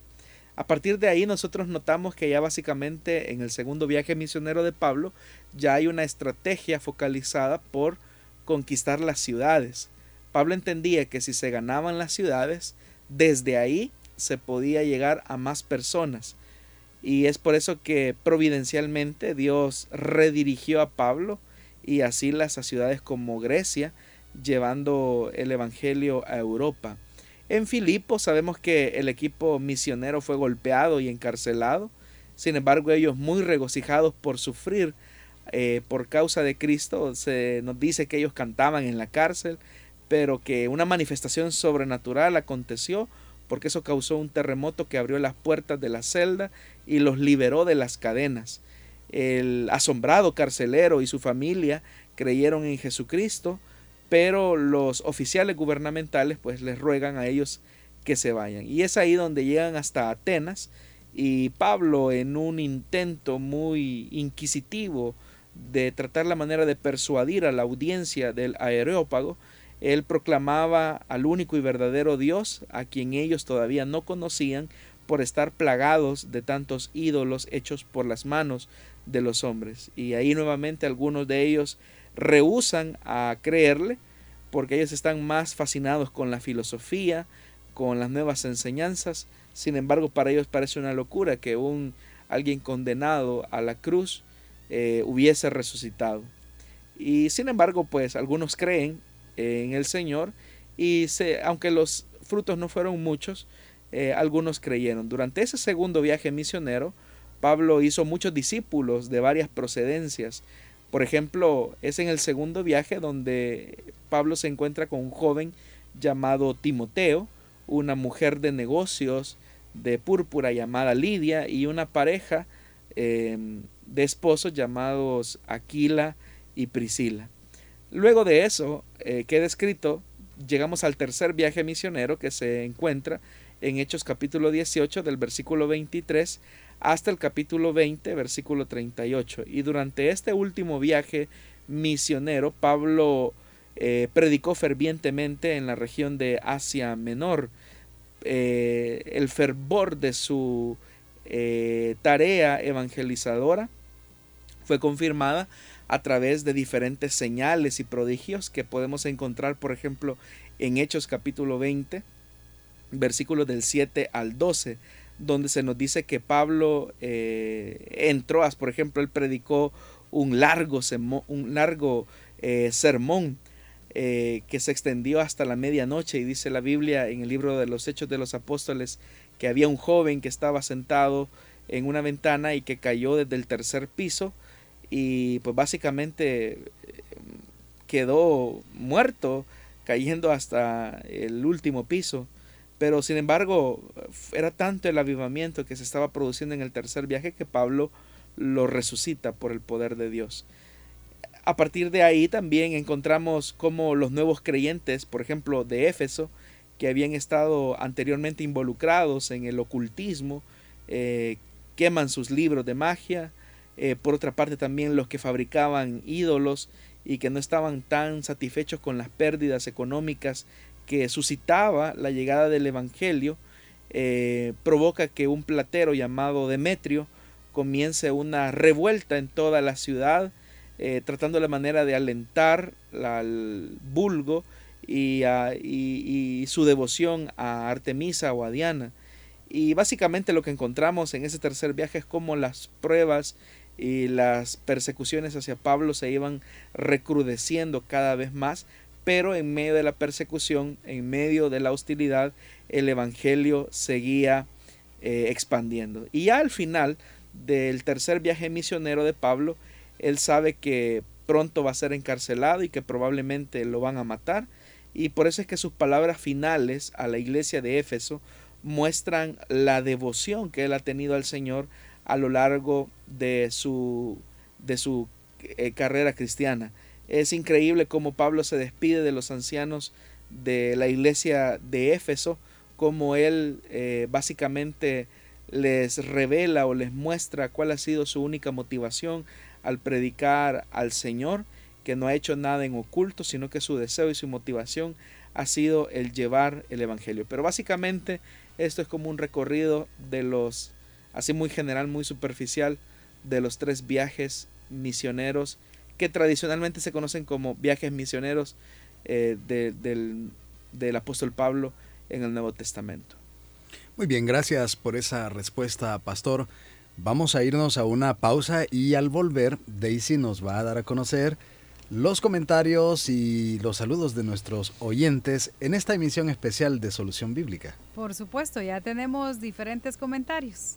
A partir de ahí nosotros notamos que ya básicamente en el segundo viaje misionero de Pablo ya hay una estrategia focalizada por conquistar las ciudades. Pablo entendía que si se ganaban las ciudades, desde ahí se podía llegar a más personas Y es por eso que providencialmente Dios redirigió a Pablo y así las a ciudades como Grecia, llevando el Evangelio a Europa. En Filipo sabemos que el equipo misionero fue golpeado y encarcelado, sin embargo ellos muy regocijados por sufrir eh, por causa de Cristo, se nos dice que ellos cantaban en la cárcel, pero que una manifestación sobrenatural aconteció porque eso causó un terremoto que abrió las puertas de la celda y los liberó de las cadenas. El asombrado carcelero y su familia creyeron en Jesucristo, pero los oficiales gubernamentales pues les ruegan a ellos que se vayan. Y es ahí donde llegan hasta Atenas y Pablo en un intento muy inquisitivo de tratar la manera de persuadir a la audiencia del Areópago, él proclamaba al único y verdadero Dios, a quien ellos todavía no conocían, por estar plagados de tantos ídolos hechos por las manos de los hombres. Y ahí nuevamente algunos de ellos rehusan a creerle, porque ellos están más fascinados con la filosofía, con las nuevas enseñanzas. Sin embargo, para ellos parece una locura que un alguien condenado a la cruz eh, hubiese resucitado. Y sin embargo, pues algunos creen en el Señor y aunque los frutos no fueron muchos, eh, algunos creyeron. Durante ese segundo viaje misionero, Pablo hizo muchos discípulos de varias procedencias. Por ejemplo, es en el segundo viaje donde Pablo se encuentra con un joven llamado Timoteo, una mujer de negocios de púrpura llamada Lidia y una pareja em, de esposos llamados Aquila y Priscila. Luego de eso, eh, queda escrito, llegamos al tercer viaje misionero que se encuentra en Hechos capítulo 18 del versículo 23 hasta el capítulo 20 versículo 38. Y durante este último viaje misionero, Pablo eh, predicó fervientemente en la región de Asia Menor. Eh, el fervor de su tarea evangelizadora fue confirmada a través de diferentes señales y prodigios que podemos encontrar, por ejemplo, en Hechos capítulo 20, versículos del 7 al 12, donde se nos dice que Pablo eh, entró, por ejemplo, él predicó un largo, un largo eh, sermón eh, que se extendió hasta la medianoche y dice la Biblia en el libro de los Hechos de los Apóstoles que había un joven que estaba sentado en una ventana y que cayó desde el tercer piso y pues básicamente eh, quedó muerto cayendo hasta el último piso. Pero sin embargo, era tanto el avivamiento que se estaba produciendo en el tercer viaje que Pablo lo resucita por el poder de Dios. A partir de ahí también encontramos como los nuevos creyentes, por ejemplo, de Éfeso, que habían estado anteriormente involucrados en el ocultismo, eh, queman sus libros de magia, eh, por otra parte también los que fabricaban ídolos y que no estaban tan satisfechos con las pérdidas económicas que suscitaba la llegada del Evangelio, eh, provoca que un platero llamado Demetrio comience una revuelta en toda la ciudad, eh, tratando la manera de alentar al vulgo y, y, su devoción a Artemisa o a Diana. Y básicamente lo que encontramos en ese tercer viaje es como las pruebas y las persecuciones hacia Pablo se iban recrudeciendo cada vez más, pero en medio de la persecución, en medio de la hostilidad, el Evangelio seguía eh, expandiendo. Y ya al final del tercer viaje misionero de Pablo, él sabe que pronto va a ser encarcelado y que probablemente lo van a matar. Y por eso es que sus palabras finales a la iglesia de Éfeso muestran la devoción que él ha tenido al Señor a lo largo de su, de su eh, carrera cristiana. Es increíble cómo Pablo se despide de los ancianos de la iglesia de Éfeso, como él eh, básicamente les revela o les muestra cuál ha sido su única motivación al predicar al Señor, que no ha hecho nada en oculto, sino que su deseo y su motivación ha sido el llevar el Evangelio. Pero básicamente esto es como un recorrido de los así muy general, muy superficial, de los tres viajes misioneros que tradicionalmente se conocen como viajes misioneros eh, del, del apóstol Pablo en el Nuevo Testamento. Muy bien, gracias por esa respuesta, pastor. Vamos a irnos a una pausa y al volver Daisy nos va a dar a conocer los comentarios y los saludos de nuestros oyentes en esta emisión especial de Solución Bíblica. Por supuesto, ya tenemos diferentes comentarios.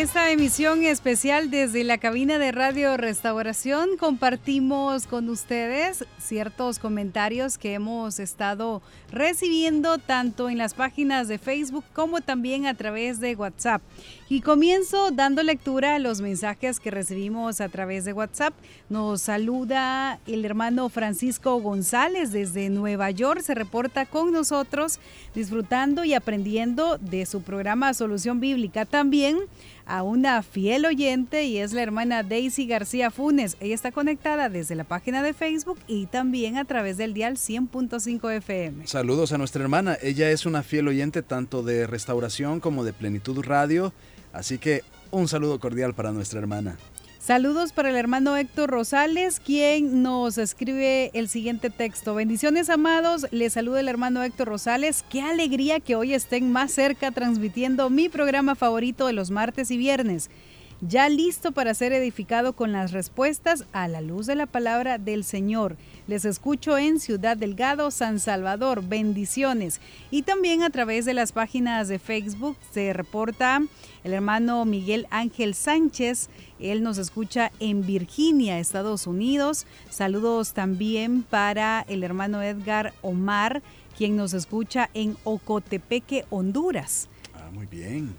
Esta emisión especial desde la cabina de Radio Restauración compartimos con ustedes ciertos comentarios que hemos estado recibiendo tanto en las páginas de Facebook como también a través de WhatsApp. Y comienzo dando lectura a los mensajes que recibimos a través de WhatsApp. Nos saluda el hermano Francisco González desde Nueva York. Se reporta con nosotros disfrutando y aprendiendo de su programa Solución Bíblica. También a una fiel oyente y es la hermana Daisy García Funes. Ella está conectada desde la página de Facebook y también a través del dial 100.5 FM. Saludos a nuestra hermana. Ella es una fiel oyente tanto de Restauración como de Plenitud Radio. Así que un saludo cordial para nuestra hermana. Saludos para el hermano Héctor Rosales, quien nos escribe el siguiente texto. Bendiciones, amados. Les saluda el hermano Héctor Rosales. Qué alegría que hoy estén más cerca transmitiendo mi programa favorito de los martes y viernes. Ya listo para ser edificado con las respuestas a la luz de la palabra del Señor. Les escucho en Ciudad Delgado, San Salvador. Bendiciones. Y también a través de las páginas de Facebook se reporta el hermano Miguel Ángel Sánchez. Él nos escucha en Virginia, Estados Unidos. Saludos también para el hermano Edgar Omar, quien nos escucha en Ocotepeque, Honduras. Ah, muy bien.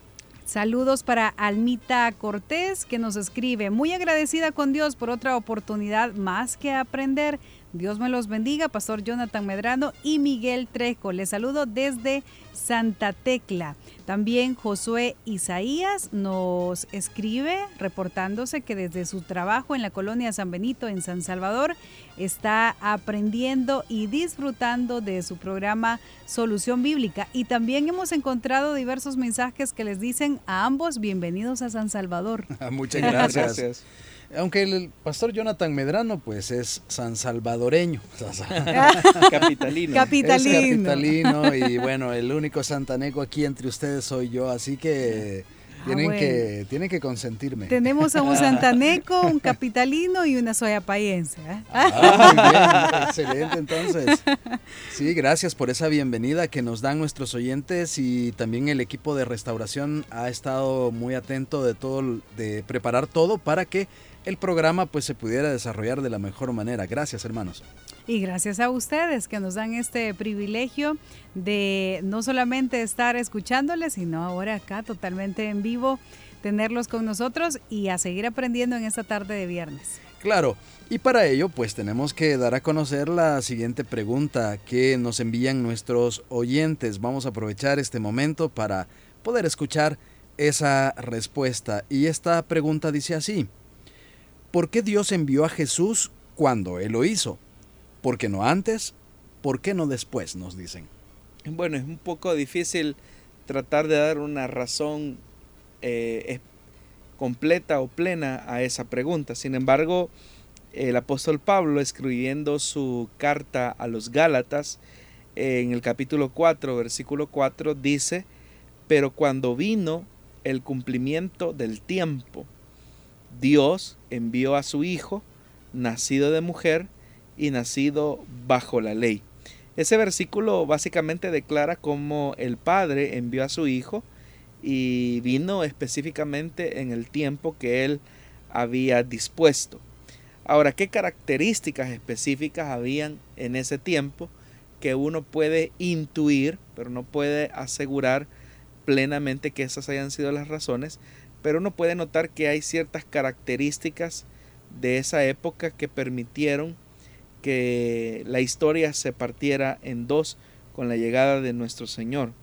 Saludos para Almita Cortés, que nos escribe, muy agradecida con Dios por otra oportunidad más que aprender. Dios me los bendiga, Pastor Jonathan Medrano y Miguel Trejo. Les saludo desde Santa Tecla. También Josué Isaías nos escribe reportándose que desde su trabajo en la colonia San Benito en San Salvador está aprendiendo y disfrutando de su programa Solución Bíblica. Y también hemos encontrado diversos mensajes que les dicen a ambos bienvenidos a San Salvador. Muchas gracias. Aunque el pastor Jonathan Medrano, pues es san salvadoreño. capitalino. Capitalino. Es capitalino y bueno, el único santaneco aquí entre ustedes soy yo, así que tienen, bueno. que, tienen que consentirme. Tenemos a un santaneco, un capitalino y una soyapayense. ¿eh? Ah, muy bien, excelente entonces. Sí, gracias por esa bienvenida que nos dan nuestros oyentes y también el equipo de restauración ha estado muy atento de todo, de preparar todo para que el programa pues se pudiera desarrollar de la mejor manera. Gracias, hermanos. Y gracias a ustedes que nos dan este privilegio de no solamente estar escuchándoles, sino ahora acá totalmente en vivo, tenerlos con nosotros y a seguir aprendiendo en esta tarde de viernes. Claro, y para ello pues tenemos que dar a conocer la siguiente pregunta que nos envían nuestros oyentes. Vamos a aprovechar este momento para poder escuchar esa respuesta. Y esta pregunta dice así. ¿Por qué Dios envió a Jesús cuando Él lo hizo? ¿Por qué no antes? ¿Por qué no después? Nos dicen. Bueno, es un poco difícil tratar de dar una razón eh, completa o plena a esa pregunta. Sin embargo, el apóstol Pablo, escribiendo su carta a los Gálatas, en el capítulo 4, versículo 4, dice, pero cuando vino el cumplimiento del tiempo, Dios envió a su Hijo, nacido de mujer y nacido bajo la ley. Ese versículo básicamente declara cómo el Padre envió a su Hijo y vino específicamente en el tiempo que Él había dispuesto. Ahora, ¿qué características específicas habían en ese tiempo que uno puede intuir, pero no puede asegurar plenamente que esas hayan sido las razones? Pero uno puede notar que hay ciertas características de esa época que permitieron que la historia se partiera en dos con la llegada de nuestro Señor.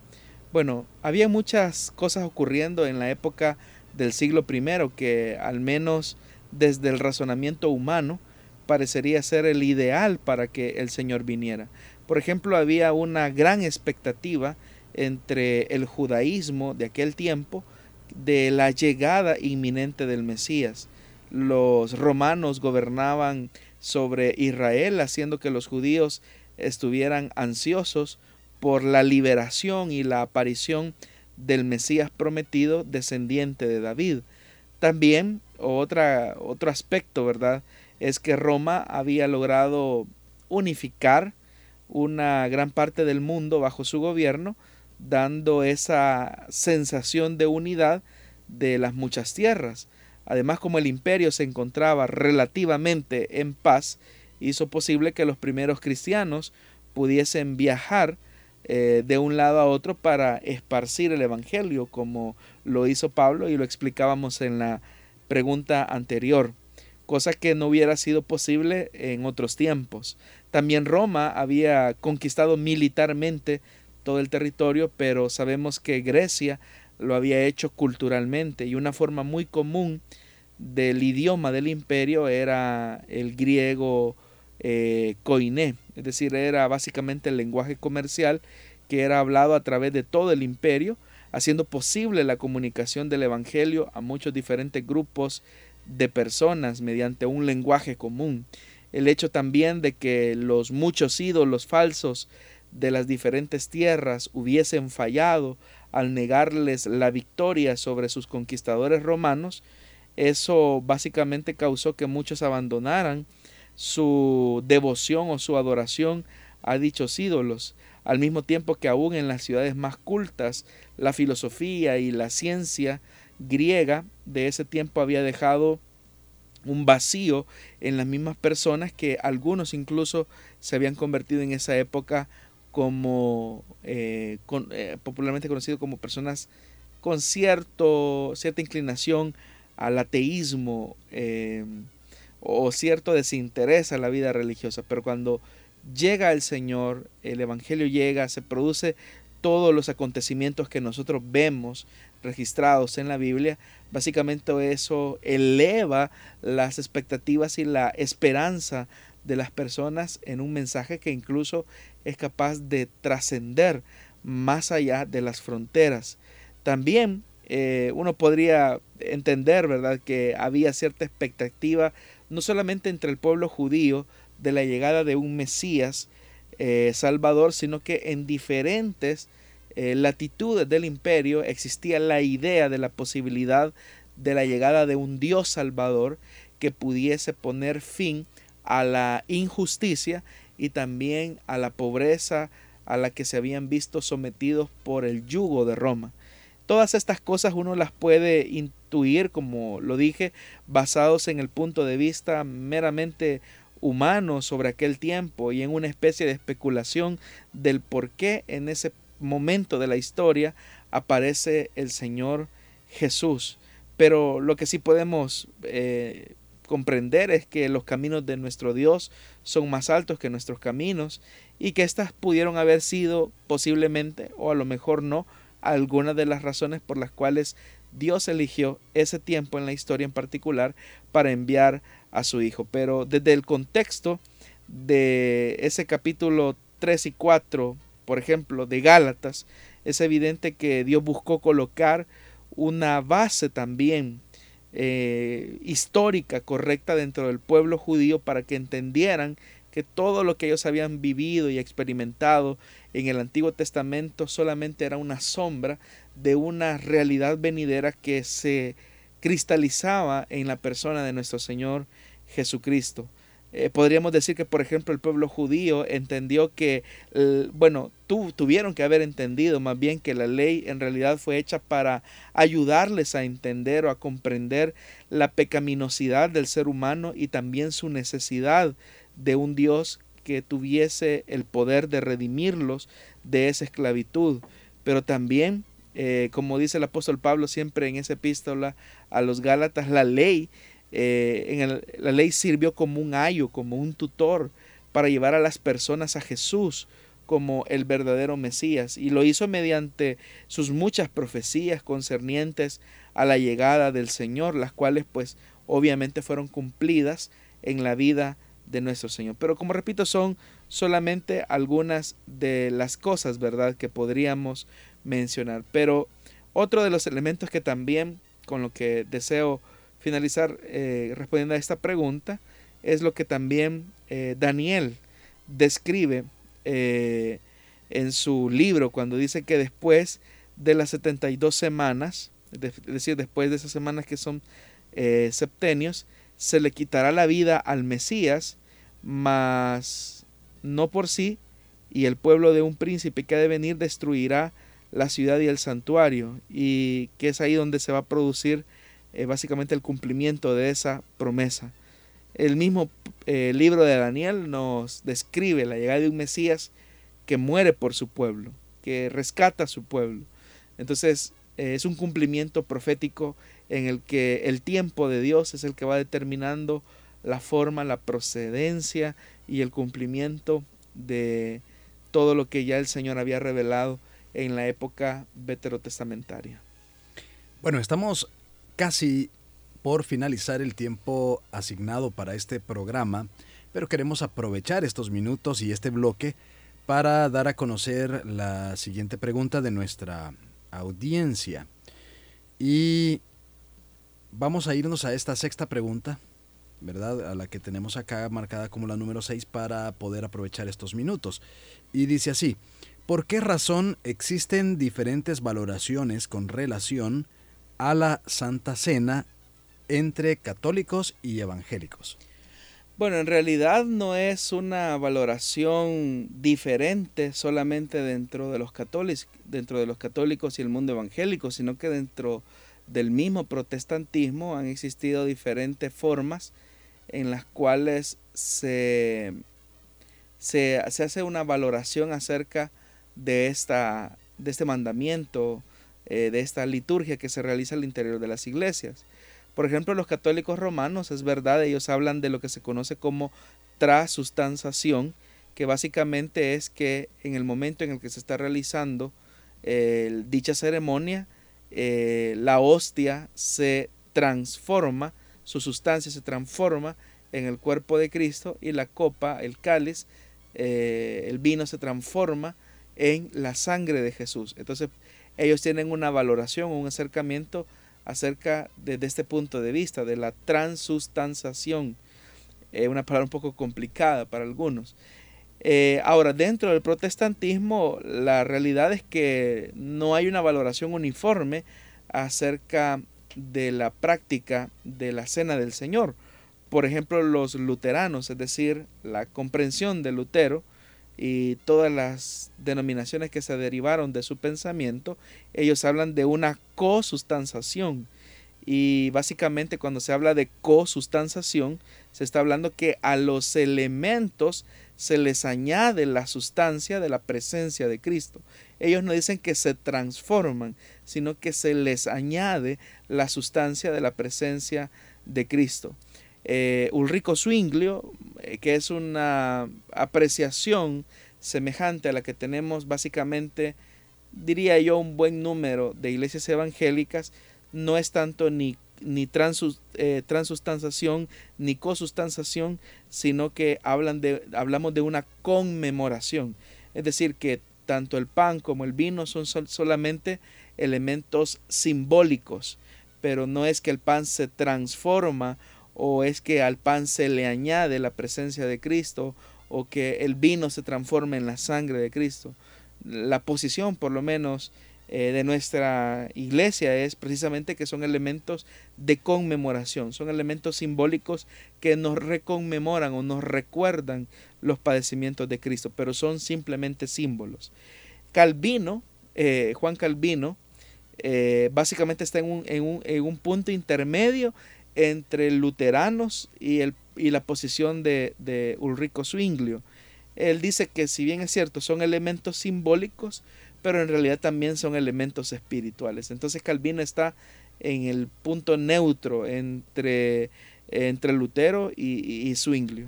Bueno, había muchas cosas ocurriendo en la época del siglo I que al menos desde el razonamiento humano parecería ser el ideal para que el Señor viniera. Por ejemplo, había una gran expectativa entre el judaísmo de aquel tiempo de la llegada inminente del Mesías. Los romanos gobernaban sobre Israel, haciendo que los judíos estuvieran ansiosos por la liberación y la aparición del Mesías prometido, descendiente de David. También otra, otro aspecto, ¿verdad? Es que Roma había logrado unificar una gran parte del mundo bajo su gobierno, dando esa sensación de unidad de las muchas tierras. Además, como el imperio se encontraba relativamente en paz, hizo posible que los primeros cristianos pudiesen viajar eh, de un lado a otro para esparcir el Evangelio, como lo hizo Pablo y lo explicábamos en la pregunta anterior, cosa que no hubiera sido posible en otros tiempos. También Roma había conquistado militarmente todo el territorio, pero sabemos que Grecia lo había hecho culturalmente y una forma muy común del idioma del imperio era el griego eh, koiné, es decir, era básicamente el lenguaje comercial que era hablado a través de todo el imperio, haciendo posible la comunicación del Evangelio a muchos diferentes grupos de personas mediante un lenguaje común. El hecho también de que los muchos ídolos falsos de las diferentes tierras hubiesen fallado al negarles la victoria sobre sus conquistadores romanos, eso básicamente causó que muchos abandonaran su devoción o su adoración a dichos ídolos, al mismo tiempo que aún en las ciudades más cultas la filosofía y la ciencia griega de ese tiempo había dejado un vacío en las mismas personas que algunos incluso se habían convertido en esa época como eh, eh, popularmente conocido como personas con cierto, cierta inclinación al ateísmo eh, o cierto desinterés a la vida religiosa, pero cuando llega el Señor, el Evangelio llega, se produce todos los acontecimientos que nosotros vemos registrados en la Biblia, básicamente eso eleva las expectativas y la esperanza de las personas en un mensaje que incluso es capaz de trascender más allá de las fronteras. También eh, uno podría entender, ¿verdad?, que había cierta expectativa no solamente entre el pueblo judío de la llegada de un Mesías eh, Salvador, sino que en diferentes eh, latitudes del imperio existía la idea de la posibilidad de la llegada de un Dios Salvador que pudiese poner fin a la injusticia y también a la pobreza a la que se habían visto sometidos por el yugo de Roma. Todas estas cosas uno las puede intuir, como lo dije, basados en el punto de vista meramente humano sobre aquel tiempo y en una especie de especulación del por qué en ese momento de la historia aparece el Señor Jesús. Pero lo que sí podemos eh, comprender es que los caminos de nuestro Dios son más altos que nuestros caminos y que éstas pudieron haber sido posiblemente o a lo mejor no algunas de las razones por las cuales Dios eligió ese tiempo en la historia en particular para enviar a su Hijo. Pero desde el contexto de ese capítulo 3 y 4, por ejemplo, de Gálatas, es evidente que Dios buscó colocar una base también eh, histórica correcta dentro del pueblo judío para que entendieran que todo lo que ellos habían vivido y experimentado en el Antiguo Testamento solamente era una sombra de una realidad venidera que se cristalizaba en la persona de nuestro Señor Jesucristo. Eh, podríamos decir que, por ejemplo, el pueblo judío entendió que, bueno, tuvieron que haber entendido más bien que la ley en realidad fue hecha para ayudarles a entender o a comprender la pecaminosidad del ser humano y también su necesidad de un Dios que tuviese el poder de redimirlos de esa esclavitud. Pero también, eh, como dice el apóstol Pablo siempre en esa epístola a los Gálatas, la ley Eh, en la ley sirvió como un ayo, como un tutor para llevar a las personas a Jesús como el verdadero Mesías y lo hizo mediante sus muchas profecías concernientes a la llegada del Señor, las cuales pues obviamente fueron cumplidas en la vida de nuestro Señor. Pero como repito, son solamente algunas de las cosas, ¿verdad?, que podríamos mencionar. Pero otro de los elementos que también, con lo que deseo finalizar eh, respondiendo a esta pregunta, es lo que también eh, Daniel describe eh, en su libro cuando dice que después de las 72 semanas, es decir, después de esas semanas que son septenios, se le quitará la vida al Mesías, mas no por sí, y el pueblo de un príncipe que ha de venir destruirá la ciudad y el santuario, y que es ahí donde se va a producir eh, básicamente el cumplimiento de esa promesa. El mismo eh, libro de Daniel nos describe la llegada de un Mesías que muere por su pueblo, que rescata a su pueblo. Entonces eh, es un cumplimiento profético en el que el tiempo de Dios es el que va determinando la forma, la procedencia y el cumplimiento de todo lo que ya el Señor había revelado en la época veterotestamentaria. Bueno, estamos casi por finalizar el tiempo asignado para este programa, pero queremos aprovechar estos minutos y este bloque para dar a conocer la siguiente pregunta de nuestra audiencia. Y vamos a irnos a esta sexta pregunta, ¿verdad? A la que tenemos acá marcada como la número 6 para poder aprovechar estos minutos. Y dice así, ¿por qué razón existen diferentes valoraciones con relación a la Santa Cena entre católicos y evangélicos? Bueno, en realidad no es una valoración diferente solamente dentro de los católicos, dentro de los católicos y el mundo evangélico, sino que dentro del mismo protestantismo han existido diferentes formas en las cuales se, se, hace una valoración acerca de, esta, de este mandamiento, eh, de esta liturgia que se realiza al interior de las iglesias. Por ejemplo, los católicos romanos, es verdad, ellos hablan de lo que se conoce como trasustanciación, que básicamente es que en el momento en el que se está realizando eh, dicha ceremonia, eh, la hostia se transforma, su sustancia se transforma en el cuerpo de Cristo y la copa, el cáliz, el vino se transforma en la sangre de Jesús. Entonces ellos tienen una valoración, un acercamiento acerca de, este punto de vista, de la transustanciación. Eh, una palabra un poco complicada para algunos. Eh, ahora, dentro del protestantismo, la realidad es que no hay una valoración uniforme acerca de la práctica de la cena del Señor. Por ejemplo, los luteranos, es decir, la comprensión de Lutero, y todas las denominaciones que se derivaron de su pensamiento, ellos hablan de una cosustanciación. Y básicamente cuando se habla de cosustanciación, se está hablando que a los elementos se les añade la sustancia de la presencia de Cristo. Ellos no dicen que se transforman, sino que se les añade la sustancia de la presencia de Cristo. Eh, Ulrico Zwinglio, eh, que es una apreciación semejante a la que tenemos básicamente, diría yo, un buen número de iglesias evangélicas, no es tanto ni, ni eh, transustanciación ni cosustanciación, sino que hablan de, hablamos de una conmemoración. Es decir, que tanto el pan como el vino son solamente elementos simbólicos, pero no es que el pan se transforma o es que al pan se le añade la presencia de Cristo o que el vino se transforme en la sangre de Cristo. La posición, por lo menos, eh, de nuestra iglesia es precisamente que son elementos de conmemoración, son elementos simbólicos que nos reconmemoran o nos recuerdan los padecimientos de Cristo, pero son simplemente símbolos. Calvino, eh, Juan Calvino, eh, básicamente está en un, en, un, en un punto intermedio entre luteranos y, el, y la posición de, Ulrico Zwinglio. Él dice que si bien es cierto, son elementos simbólicos, pero en realidad también son elementos espirituales. Entonces Calvino está en el punto neutro entre entre Lutero y, y.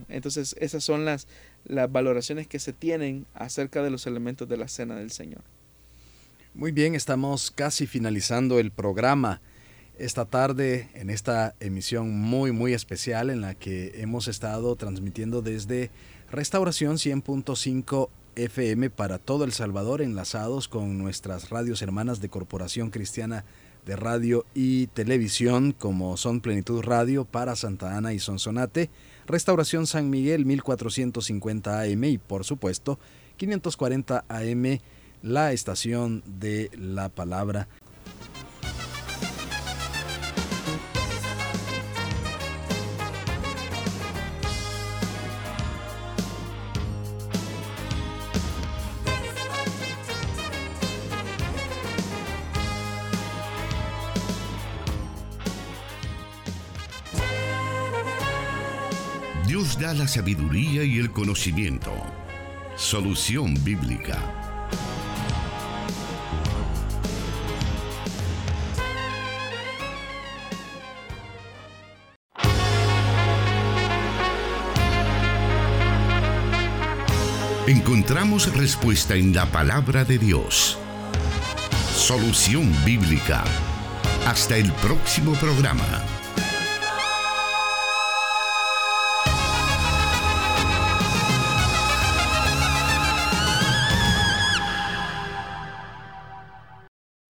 Entonces esas son las, las valoraciones que se tienen acerca de los elementos de la cena del Señor. Muy bien, estamos casi finalizando el programa esta tarde en esta emisión muy muy especial en la que hemos estado transmitiendo desde Restauración 100.5 FM para todo El Salvador enlazados con nuestras radios hermanas de Corporación Cristiana de Radio y Televisión como son Plenitud Radio para Santa Ana y Sonsonate, Restauración San Miguel 1450 AM y por supuesto 540 AM la estación de la palabra la sabiduría y el conocimiento. Solución bíblica. Encontramos respuesta en la palabra de Dios. Solución bíblica. Hasta el próximo programa.